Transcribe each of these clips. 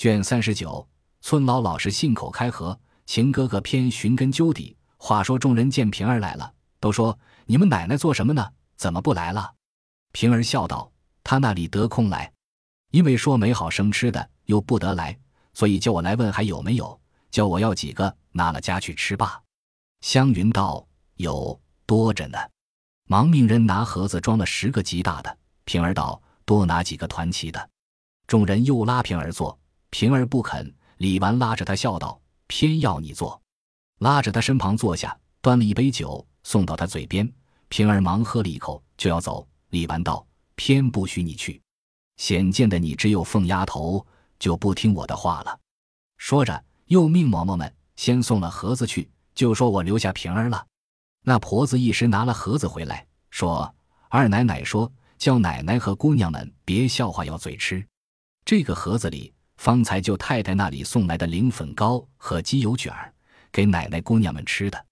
卷三十九，村老老实信口开河，秦哥哥偏寻根究底。话说众人见平儿来了，都说：“你们奶奶做什么呢？怎么不来了？”平儿笑道：“他那里得空来？因为说没好生吃的，又不得来，所以叫我来问还有没有，叫我要几个，拿了家去吃罢。”湘云道：“有多着呢。”忙命人拿盒子装了十个极大的。平儿道：“多拿几个团旗的。”众人又拉平儿坐。平儿不肯，李纨拉着他笑道：“偏要你坐。”拉着他身旁坐下，端了一杯酒送到他嘴边。平儿忙喝了一口，就要走。李纨道：“偏不许你去，显见的你只有凤丫头，就不听我的话了。”说着，又命嬷嬷们先送了盒子去，就说我留下平儿了。那婆子一时拿了盒子回来，说：“二奶奶说叫奶奶和姑娘们别笑话，要嘴吃。这个盒子里。”方才就太太那里送来的灵粉糕和鸡油卷儿，给奶奶姑娘们吃的。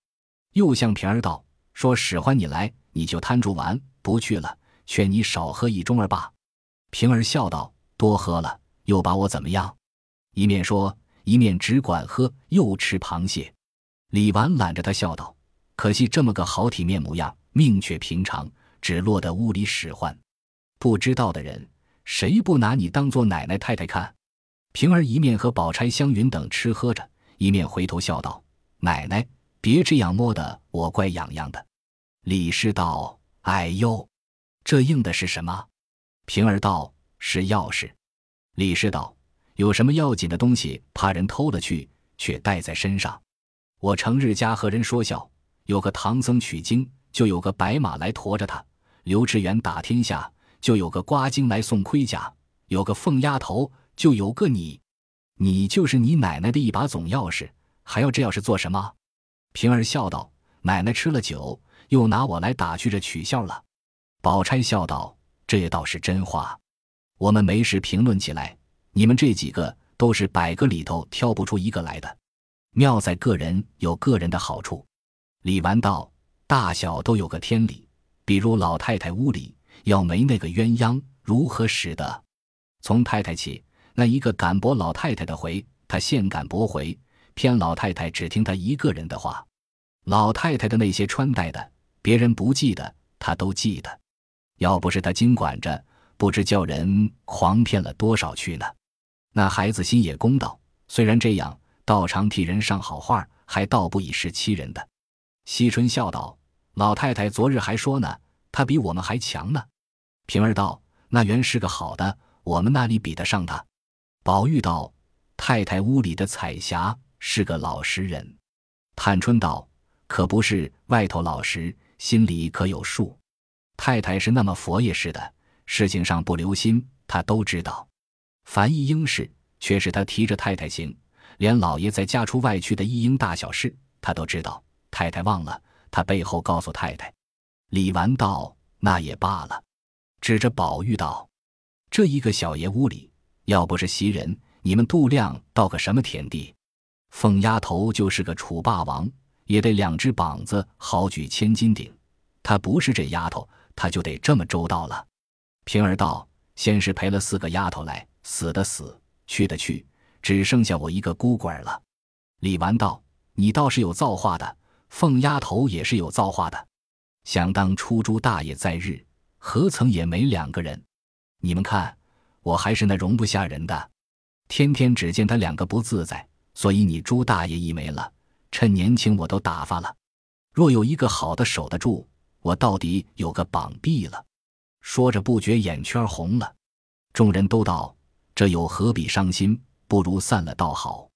又向平儿道：“说使唤你来，你就摊住玩，不去了。劝你少喝一盅儿罢。”平儿笑道：“多喝了，又把我怎么样？”一面说，一面只管喝，又吃螃蟹。李纨揽着他笑道：“可惜这么个好体面模样，命却平常，只落得屋里使唤。不知道的人，谁不拿你当做奶奶太太看？”平儿一面和宝钗、湘云等吃喝着，一面回头笑道：“奶奶，别这样摸的我怪痒痒的。”李氏道：“哎呦，这硬的是什么？”平儿道：“是钥匙。”李氏道：“有什么要紧的东西，怕人偷了去，却带在身上？我成日家和人说笑，有个唐僧取经，就有个白马来驮着他；刘志远打天下，就有个瓜精来送盔甲；有个凤丫头。”就有个你，你就是你奶奶的一把总钥匙，还要这钥匙做什么？平儿笑道：“奶奶吃了酒，又拿我来打趣着取笑了。”宝钗笑道：“这也倒是真话。我们没事评论起来，你们这几个都是百个里头挑不出一个来的。妙在个人有个人的好处。”李纨道：“大小都有个天理，比如老太太屋里要没那个鸳鸯，如何使得？从太太起。”那一个敢驳老太太的回，他现敢驳回，偏老太太只听他一个人的话。老太太的那些穿戴的，别人不记得，他都记得。要不是他经管着，不知叫人狂骗了多少去呢。那孩子心也公道，虽然这样，倒常替人上好话，还倒不以是欺人的。惜春笑道：“老太太昨日还说呢，她比我们还强呢。”平儿道：“那原是个好的，我们那里比得上她。”宝玉道：“太太屋里的彩霞是个老实人。”探春道：“可不是外头老实，心里可有数。太太是那么佛爷似的，事情上不留心，他都知道。凡一应事，却是他提着太太行。连老爷在家出外去的一应大小事，他都知道。太太忘了，他背后告诉太太。”李纨道：“那也罢了。”指着宝玉道：“这一个小爷屋里。”要不是袭人，你们度量到个什么田地？凤丫头就是个楚霸王，也得两只膀子好举千斤顶。她不是这丫头，她就得这么周到了。平儿道：“先是陪了四个丫头来，死的死，去的去，只剩下我一个孤鬼了。”李纨道：“你倒是有造化的，凤丫头也是有造化的。想当初朱大爷在日，何曾也没两个人？你们看。”我还是那容不下人的，天天只见他两个不自在，所以你朱大爷一没了，趁年轻我都打发了。若有一个好的守得住，我到底有个膀臂了。说着不觉眼圈红了。众人都道：“这又何必伤心？不如散了倒好。”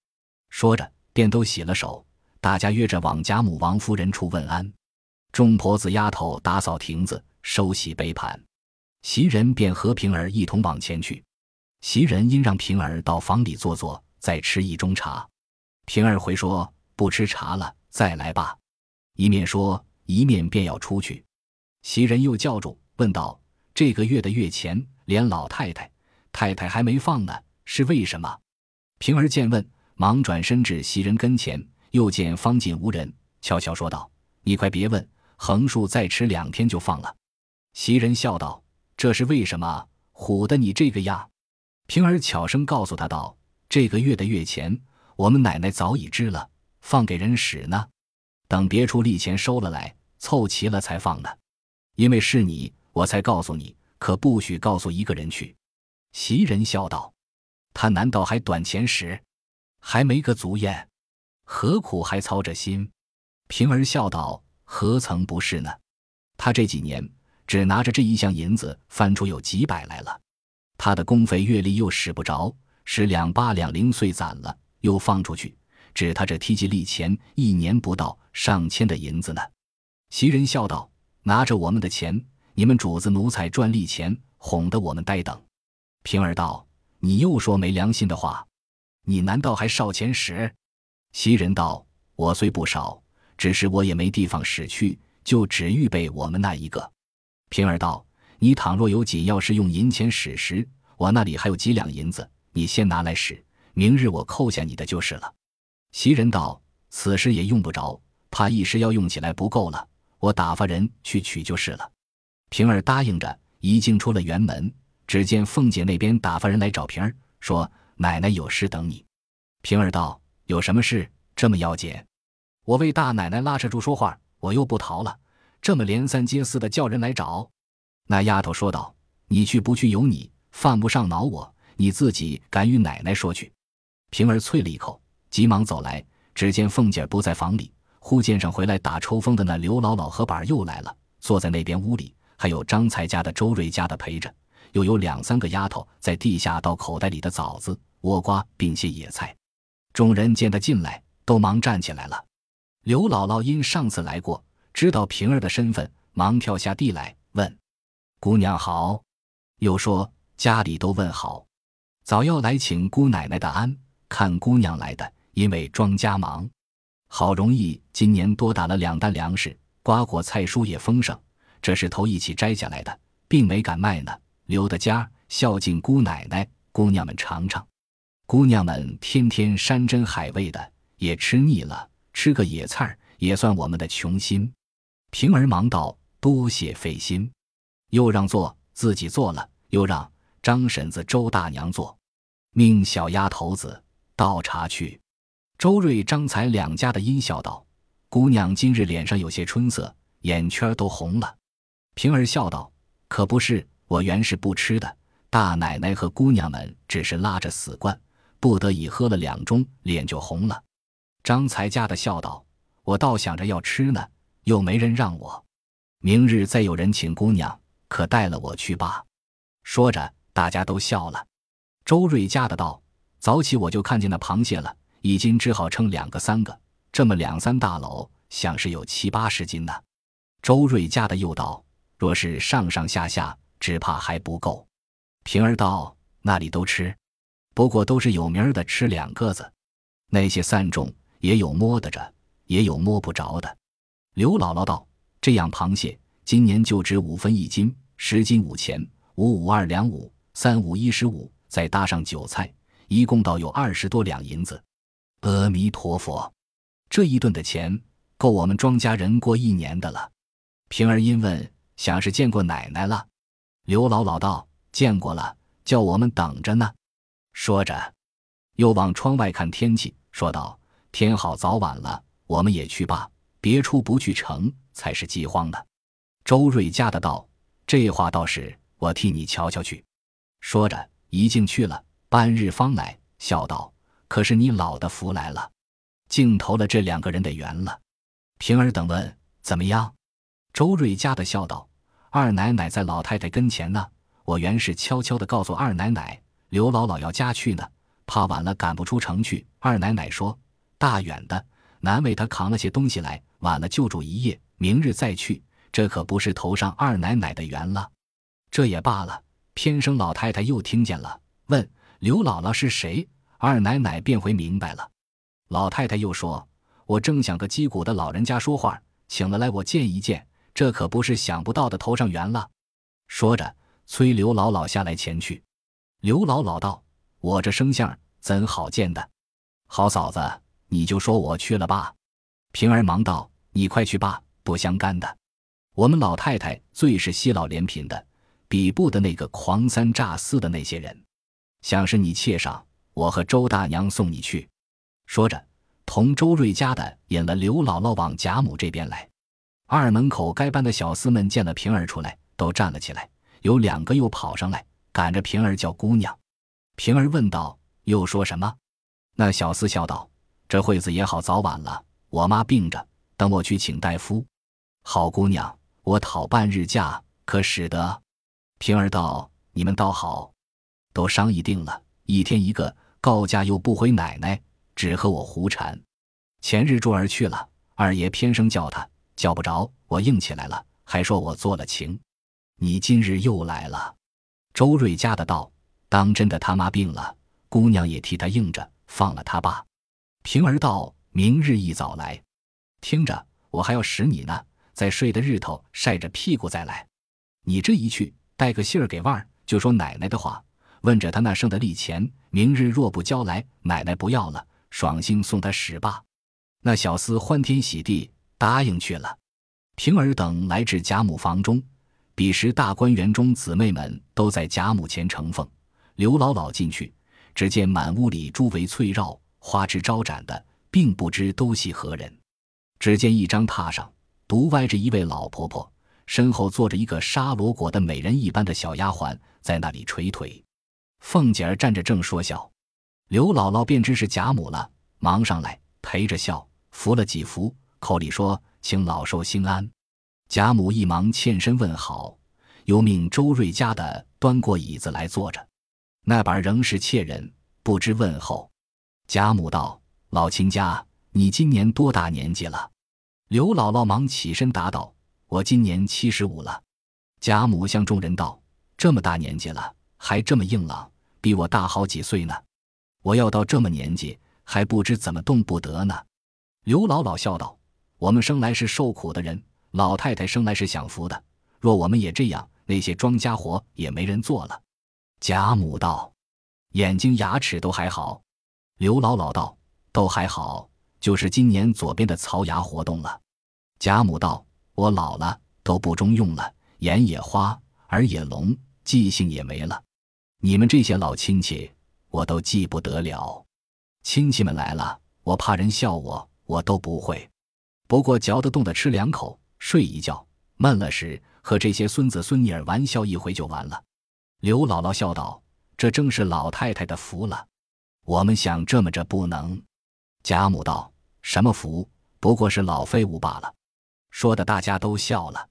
说着便都洗了手，大家约着往贾母、王夫人处问安。众婆子丫头打扫亭子，收洗杯盘。袭人便和平儿一同往前去。袭人因让平儿到房里坐坐，再吃一盅茶。平儿回说不吃茶了，再来吧。一面说，一面便要出去。袭人又叫住，问道：“这个月的月钱，连老太太、太太还没放呢，是为什么？”平儿见问，忙转身至袭人跟前，又见方进无人，悄悄说道：“你快别问，横竖再迟两天就放了。”袭人笑道。这是为什么？唬得你这个样。平儿悄声告诉他道：“这个月的月钱，我们奶奶早已支了，放给人使呢。等别处利钱收了来，凑齐了才放呢。因为是你，我才告诉你，可不许告诉一个人去。”袭人笑道：“他难道还短钱使？还没个足验，何苦还操着心？”平儿笑道：“何曾不是呢？他这几年只拿着这一项银子，翻出有几百来了。他的工费月例又使不着，十两八两零碎攒了，又放出去，指他这提起利钱，一年不到上千的银子呢。”袭人笑道：“拿着我们的钱，你们主子奴才赚利钱，哄得我们呆等。”平儿道：“你又说没良心的话，你难道还少钱使？”袭人道：“我虽不少，只是我也没地方使去，就只预备我们那一个。”平儿道：“你倘若有紧要事用银钱使时，我那里还有几两银子，你先拿来使，明日我扣下你的就是了。”袭人道：“此时也用不着，怕一时要用起来不够了，我打发人去取就是了。”平儿答应着，已经出了园门。只见凤姐那边打发人来找平儿，说：“奶奶有事等你。”平儿道：“有什么事这么要紧？我为大奶奶拉扯住说话，我又不逃了，这么连三接四的叫人来找。”那丫头说道：“你去不去由你，犯不上恼我。你自己敢与奶奶说去。”平儿啐了一口，急忙走来，只见凤姐不在房里，忽见上回来打抽风的那刘姥姥和板儿又来了，坐在那边屋里，还有张才家的、周瑞家的陪着。又有两三个丫头在地下倒口袋里的枣子、倭瓜，并些野菜。众人见他进来，都忙站起来了。刘姥姥因上次来过，知道平儿的身份，忙跳下地来问：“姑娘好。”又说：“家里都问好，早要来请姑奶奶的安。看姑娘来的，因为庄家忙，好容易今年多打了两担粮食，瓜果菜蔬也丰盛，这是头一起摘下来的，并没敢卖呢。”留的家孝敬姑奶奶，姑娘们尝尝。姑娘们天天山珍海味的，也吃腻了，吃个野菜儿也算我们的穷心。平儿忙道：“多谢费心。”又让座，自己坐了，又让张婶子、周大娘坐，命小丫头子倒茶去。周瑞、张才两家的阴笑道：“姑娘今日脸上有些春色，眼圈都红了。”平儿笑道：“可不是。”我原是不吃的，大奶奶和姑娘们只是拉着死灌，不得已喝了两盅，脸就红了。张才家的笑道：“我倒想着要吃呢，又没人让我。明日再有人请姑娘，可带了我去吧。”说着，大家都笑了。周瑞家的道：“早起我就看见那螃蟹了，已经只好称两个三个，这么两三大篓，想是有七八十斤呢。”周瑞家的又道：“若是上上下下。”只怕还不够。平儿道：“那里都吃，不过都是有名的，吃两个子。那些散种也有摸得着，也有摸不着的。”刘姥姥道：“这样螃蟹今年就值五分一斤，十斤五钱，五五二两五，三五一十五，再搭上酒菜，一共倒有二十多两银子。阿弥陀佛，这一顿的钱够我们庄家人过一年的了。”平儿因问：“想是见过奶奶了？”刘姥姥道：“见过了，叫我们等着呢。”说着，又往窗外看天气，说道：“天好早晚了，我们也去罢。别处不去成，才是饥荒呢。”周瑞家的道：“这话倒是，我替你瞧瞧去。”说着，一进去了，半日方来，笑道：“可是你老的福来了，竟投了这两个人的缘了。”平儿等问：“怎么样？”周瑞家的笑道。二奶奶在老太太跟前呢，我原是悄悄的告诉二奶奶，刘姥姥要家去呢，怕晚了赶不出城去。二奶奶说：“大远的，难为她扛了些东西来，晚了就住一夜，明日再去。这可不是头上二奶奶的缘了。”这也罢了，偏生老太太又听见了，问刘姥姥是谁，二奶奶便回明白了。老太太又说：“我正想个击鼓的老人家说话，请了来我见一见。”这可不是想不到的头上缘了。说着，催刘姥姥下来前去。刘姥姥道：“我这生相怎好见的？好嫂子，你就说我去了吧。”平儿忙道：“你快去吧，不相干的。我们老太太最是惜老怜贫的，比不得那个狂三诈四的那些人。想是你妾上，我和周大娘送你去。”说着，同周瑞家的引了刘姥姥往贾母这边来。二门口该班的小厮们见了平儿出来，都站了起来，有两个又跑上来，赶着平儿叫姑娘。平儿问道：“又说什么？”那小厮笑道：“这会子也好早晚了，我妈病着，等我去请大夫。”好姑娘，我讨半日假，可使得？平儿道：“你们倒好，都商议定了，一天一个，告假又不回奶奶，只和我胡缠。前日珠儿去了，二爷偏生叫他，叫不着，我硬起来了，还说我做了情。你今日又来了。”周瑞家的道：“当真的他妈病了，姑娘也替他应着，放了他爸。”平儿道：“明日一早来，听着，我还要使你呢。”在睡的日头晒着屁股再来，你这一去带个信儿给腕儿，就说奶奶的话，问着他那剩的利钱，明日若不交来，奶奶不要了，爽性送他使罢。那小厮欢天喜地答应去了。平儿等来至贾母房中，彼时大观园中姊妹们都在贾母前呈奉。刘姥姥进去，只见满屋里珠围翠绕，花枝招展的，并不知都系何人。只见一张榻上。独歪着一位老婆婆，身后坐着一个沙罗裹的美人一般的小丫鬟，在那里捶腿。凤姐儿站着正说笑，刘姥姥便知是贾母了，忙上来陪着笑，扶了几扶，口里说：“请老寿星安。”贾母一忙欠身问好，又命周瑞家的端过椅子来坐着。那板仍是妾人，不知问候。贾母道：“老亲家，你今年多大年纪了？”刘姥姥忙起身答道：“我今年七十五了。”贾母向众人道：“这么大年纪了，还这么硬朗，比我大好几岁呢。我要到这么年纪，还不知怎么动不得呢。”刘姥姥笑道：“我们生来是受苦的人，老太太生来是享福的。若我们也这样，那些庄稼活也没人做了。”贾母道：“眼睛牙齿都还好。”刘姥姥道：“都还好，就是今年左边的槽牙活动了。”贾母道：“我老了，都不中用了，眼也花，耳也聋，记性也没了。你们这些老亲戚，我都记不得了。亲戚们来了，我怕人笑我，我都不会。不过嚼得动的吃两口，睡一觉，闷了时和这些孙子孙女儿玩笑一回就完了。”刘姥姥笑道：“这正是老太太的福了。我们想这么着不能。”贾母道：“什么福？不过是老废物罢了。”说的大家都笑了，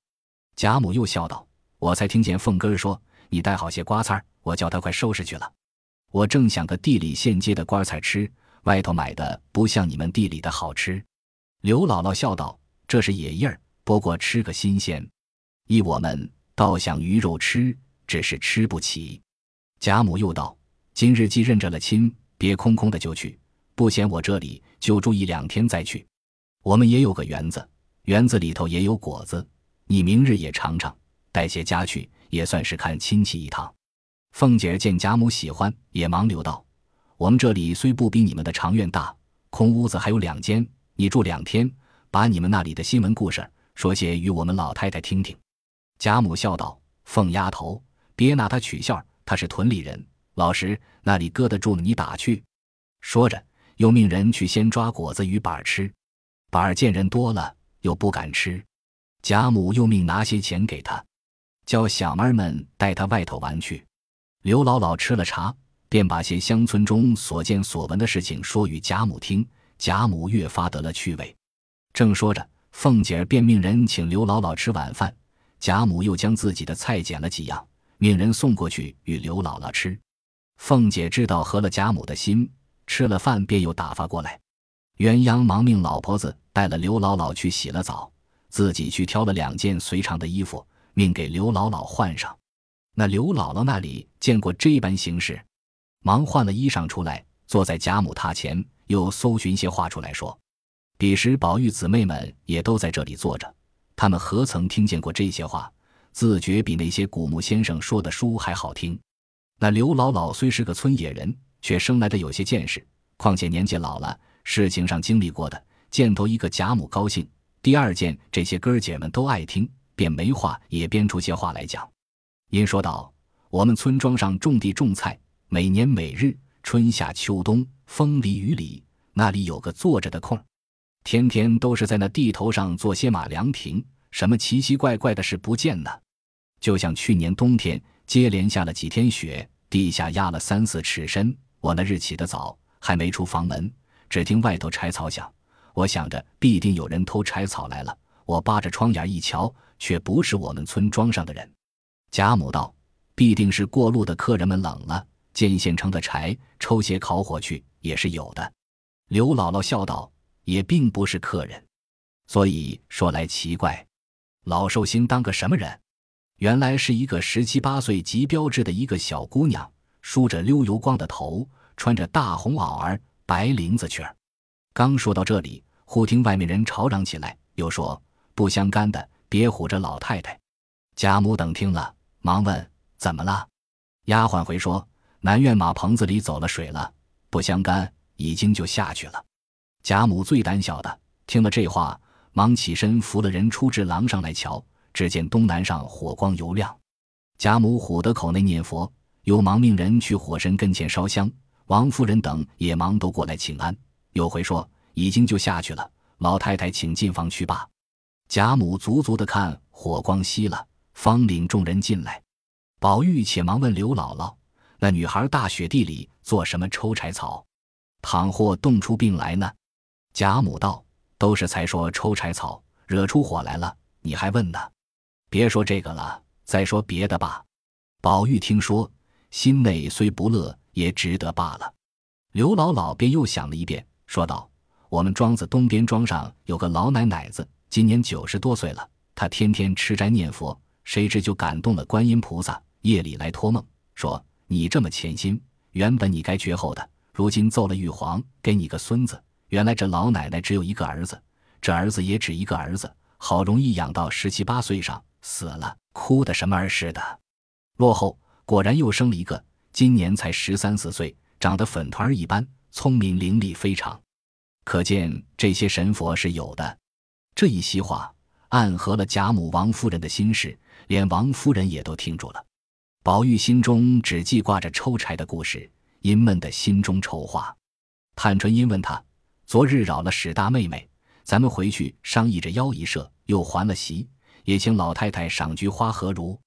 贾母又笑道：“我才听见凤哥儿说你带好些瓜菜儿，我叫他快收拾去了。我正想个地里现结的瓜菜吃，外头买的不像你们地里的好吃。”刘姥姥笑道：“这是野叶儿，不过吃个新鲜。依我们倒想鱼肉吃，只是吃不起。”贾母又道：“今日既认着了亲，别空空的就去，不嫌我这里就住一两天再去。我们也有个园子。”园子里头也有果子，你明日也尝尝，带些家去，也算是看亲戚一趟。凤姐见贾母喜欢，也忙留道：“我们这里虽不比你们的长院大，空屋子还有两间，你住两天，把你们那里的新闻故事说些与我们老太太听听。”贾母笑道：“凤丫头，别拿她取笑，她是屯里人，老实，那里搁得住你打去。”说着，又命人去先抓果子与板儿吃。板儿见人多了。又不敢吃，贾母又命拿些钱给他，叫小妹儿们带他外头玩去。刘姥姥吃了茶，便把些乡村中所见所闻的事情说与贾母听。贾母越发得了趣味。正说着，凤姐儿便命人请刘姥姥吃晚饭。贾母又将自己的菜捡了几样，命人送过去与刘姥姥吃。凤姐知道合了贾母的心，吃了饭便又打发过来。鸳鸯忙命老婆子带了刘姥姥去洗了澡，自己去挑了两件随常的衣服，命给刘姥姥换上。那刘姥姥那里见过这般形式，忙换了衣裳出来，坐在贾母榻前，又搜寻些话出来说。彼时宝玉姊妹们也都在这里坐着，他们何曾听见过这些话，自觉比那些古墓先生说的书还好听。那刘姥姥虽是个村野人，却生来的有些见识，况且年纪老了。事情上经历过的，见头一个贾母高兴，第二件这些哥儿姐们都爱听，便没话也编出些话来讲。因说道：“我们村庄上种地种菜，每年每日春夏秋冬，风里雨里，那里有个坐着的空天天都是在那地头上做些马凉亭，什么奇奇怪怪的事不见呢？就像去年冬天接连下了几天雪，地下压了三四尺深。我那日起得早，还没出房门，只听外头柴草响。我想着必定有人偷柴草来了。我扒着窗沿一瞧，却不是我们村庄上的人。贾母道：“必定是过路的客人们冷了，见现成的柴，抽些烤火去，也是有的。”刘姥姥笑道：“也并不是客人，所以说来奇怪。老寿星当个什么人？”原来是一个十七八岁极标致的一个小姑娘，梳着溜油光的头，穿着大红袄儿、白绫子裙儿。刚说到这里，忽听外面人吵嚷起来，又说：“不相干的，别唬着老太太。”贾母等听了，忙问：“怎么了？”丫鬟回说：“南院马棚子里走了水了，不相干，已经就下去了。”贾母最胆小的，听了这话，忙起身扶了人出至廊上来瞧。只见东南上火光油亮，贾母唬得口内念佛，又忙命人去火神跟前烧香。王夫人等也忙都过来请安，又回说已经就下去了。老太太请进房去罢。贾母足足的看火光熄了，方领众人进来。宝玉且忙问刘姥姥：“那女孩大雪地里做什么抽柴草？倘或冻出病来呢？”贾母道：“都是才说抽柴草惹出火来了，你还问呢？”别说这个了，再说别的吧。宝玉听说，心内虽不乐，也值得罢了。刘姥姥便又想了一遍，说道：“我们庄子东边庄上有个老奶奶子，今年九十多岁了。她天天吃斋念佛，谁知就感动了观音菩萨，夜里来托梦，说你这么虔心，原本你该绝后的，如今奏了玉皇，给你个孙子。原来这老奶奶只有一个儿子，这儿子也只一个儿子，好容易养到十七八岁上。”死了，哭的什么儿似的。落后果然又生了一个，今年才十三四岁，长得粉团儿一般，聪明伶俐非常。可见这些神佛是有的。这一席话暗合了贾母、王夫人的心事，连王夫人也都听住了。宝玉心中只记挂着抽柴的故事，阴闷的心中筹划。探春因问他：“昨日扰了史大妹妹，咱们回去商议着邀一社，又还了席。”也请老太太赏菊花何如？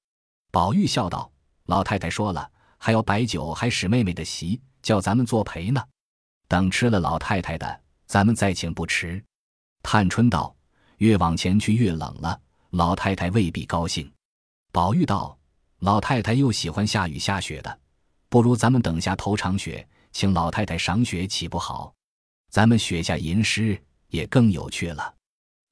宝玉笑道：“老太太说了，还要摆酒，还使妹妹的席，叫咱们作陪呢。等吃了老太太的，咱们再请不迟。”探春道：“越往前去越冷了，老太太未必高兴。”宝玉道：“老太太又喜欢下雨下雪的，不如咱们等下头场雪，请老太太赏雪，岂不好？咱们雪下吟诗也更有趣了。”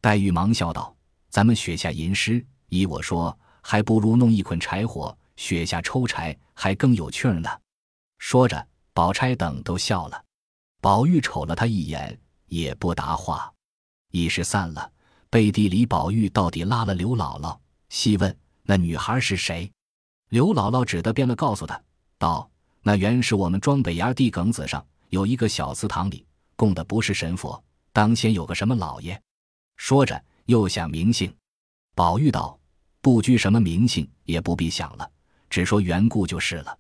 黛玉忙笑道。咱们雪下吟诗，依我说，还不如弄一捆柴火，雪下抽柴，还更有趣儿呢。说着，宝钗等都笑了。宝玉瞅了他一眼，也不答话。一时散了，背地里宝玉到底拉了刘姥姥，细问那女孩是谁。刘姥姥只得变了，告诉他道：“那原是我们庄北崖地埂子上有一个小祠堂里供的不是神佛，当先有个什么老爷。”说着。又想名姓，宝玉道：“不拘什么名姓，也不必想了，只说缘故就是了。”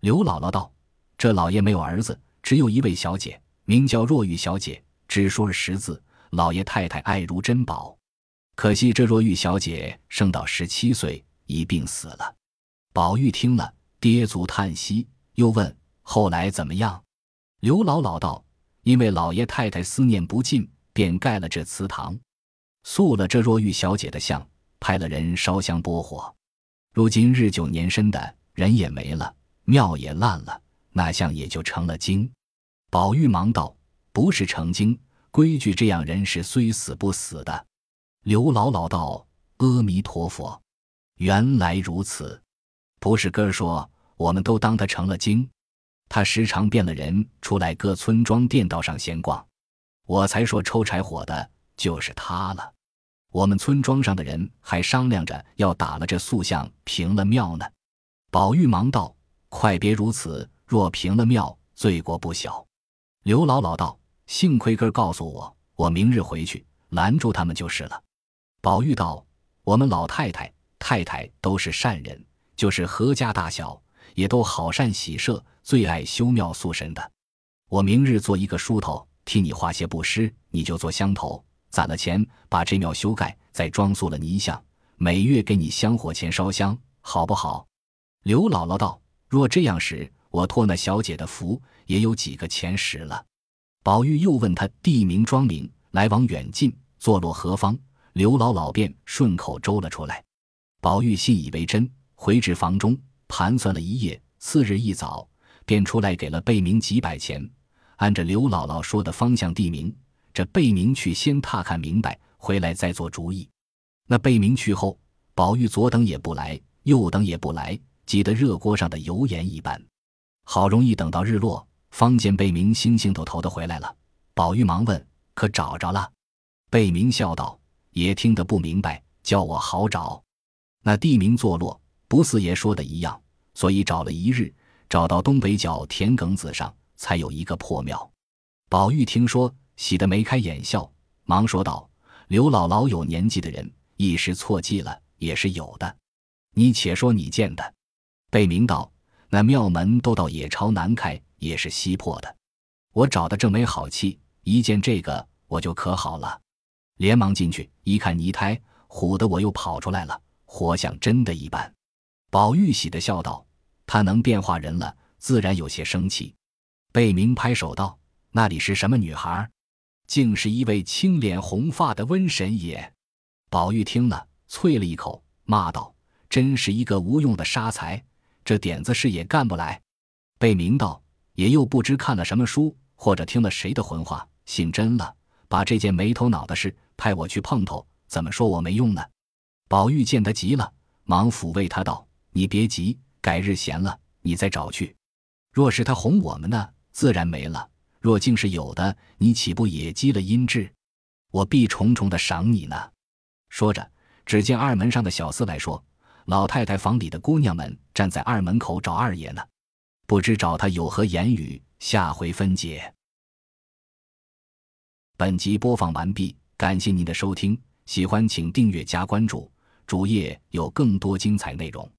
刘姥姥道：“这老爷没有儿子，只有一位小姐，名叫若玉小姐，只说了十字，老爷太太爱如珍宝。可惜这若玉小姐生到十七岁，一病死了。”宝玉听了，跌足叹息，又问：“后来怎么样？”刘姥姥道：“因为老爷太太思念不尽，便盖了这祠堂。”塑了这若玉小姐的像，派了人烧香拨火。如今日久年深的人也没了，庙也烂了，那像也就成了精。宝玉忙道：“不是成精，规矩这样人是虽死不死的。”刘姥姥道：“阿弥陀佛，原来如此。不是哥儿说，我们都当他成了精。他时常变了人出来各村庄店道上闲逛，我才说抽柴火的就是他了。”我们村庄上的人还商量着要打了这塑像平了庙呢。宝玉忙道：“快别如此，若平了庙，罪过不小。”刘姥姥道：“幸亏哥告诉我，我明日回去拦住他们就是了。”宝玉道：“我们老太太、太太都是善人，就是何家大小，也都好善喜舍，最爱修庙塑神的。我明日做一个梳头，替你画些布施，你就做香头，攒了钱，把这庙修盖，再装塑了泥像，每月给你香火钱烧香，好不好？刘姥姥道：“若这样时，我托那小姐的福，也有几个钱使了。”宝玉又问他地名庄名，来往远近，坐落何方。刘姥姥便顺口周了出来。宝玉信以为真，回至房中盘算了一夜。次日一早，便出来给了贝明几百钱。按着刘姥姥说的方向地名，这贝明去先踏看明白，回来再做主意。那贝明去后，宝玉左等也不来，右等也不来，急得热锅上的油盐一般。好容易等到日落，方见贝明星星都头的回来了。宝玉忙问：“可找着了？”贝明笑道：“爷听得不明白，叫我好找。那地名坐落不似爷说的一样，所以找了一日，找到东北角田埂子上。”才有一个破庙，宝玉听说，喜得眉开眼笑，忙说道：“刘姥姥有年纪的人，一时错记了，也是有的。你且说你见的。”贝明道：“那庙门都到野朝南开，也是西破的。我找的正没好气，一见这个，我就可好了，连忙进去一看泥胎，唬得我又跑出来了，活像真的一般。”宝玉喜的笑道：“他能变化人了，自然有些生气。”贝明拍手道：“那里是什么女孩？竟是一位青脸红发的瘟神也。”宝玉听了，啐了一口，骂道：“真是一个无用的杀才，这点子事也干不来。”贝明道：“也又不知看了什么书，或者听了谁的混话，信真了，把这件没头脑的事派我去碰头，怎么说我没用呢？”宝玉见他急了，忙抚慰他道：“你别急，改日闲了，你再找去。若是他哄我们呢？”自然没了。若竟是有的，你岂不也积了阴质？我必重重的赏你呢。说着，只见二门上的小厮来说：“老太太房里的姑娘们站在二门口找二爷呢，不知找他有何言语。”下回分解。本集播放完毕，感谢您的收听，喜欢请订阅加关注，主页有更多精彩内容。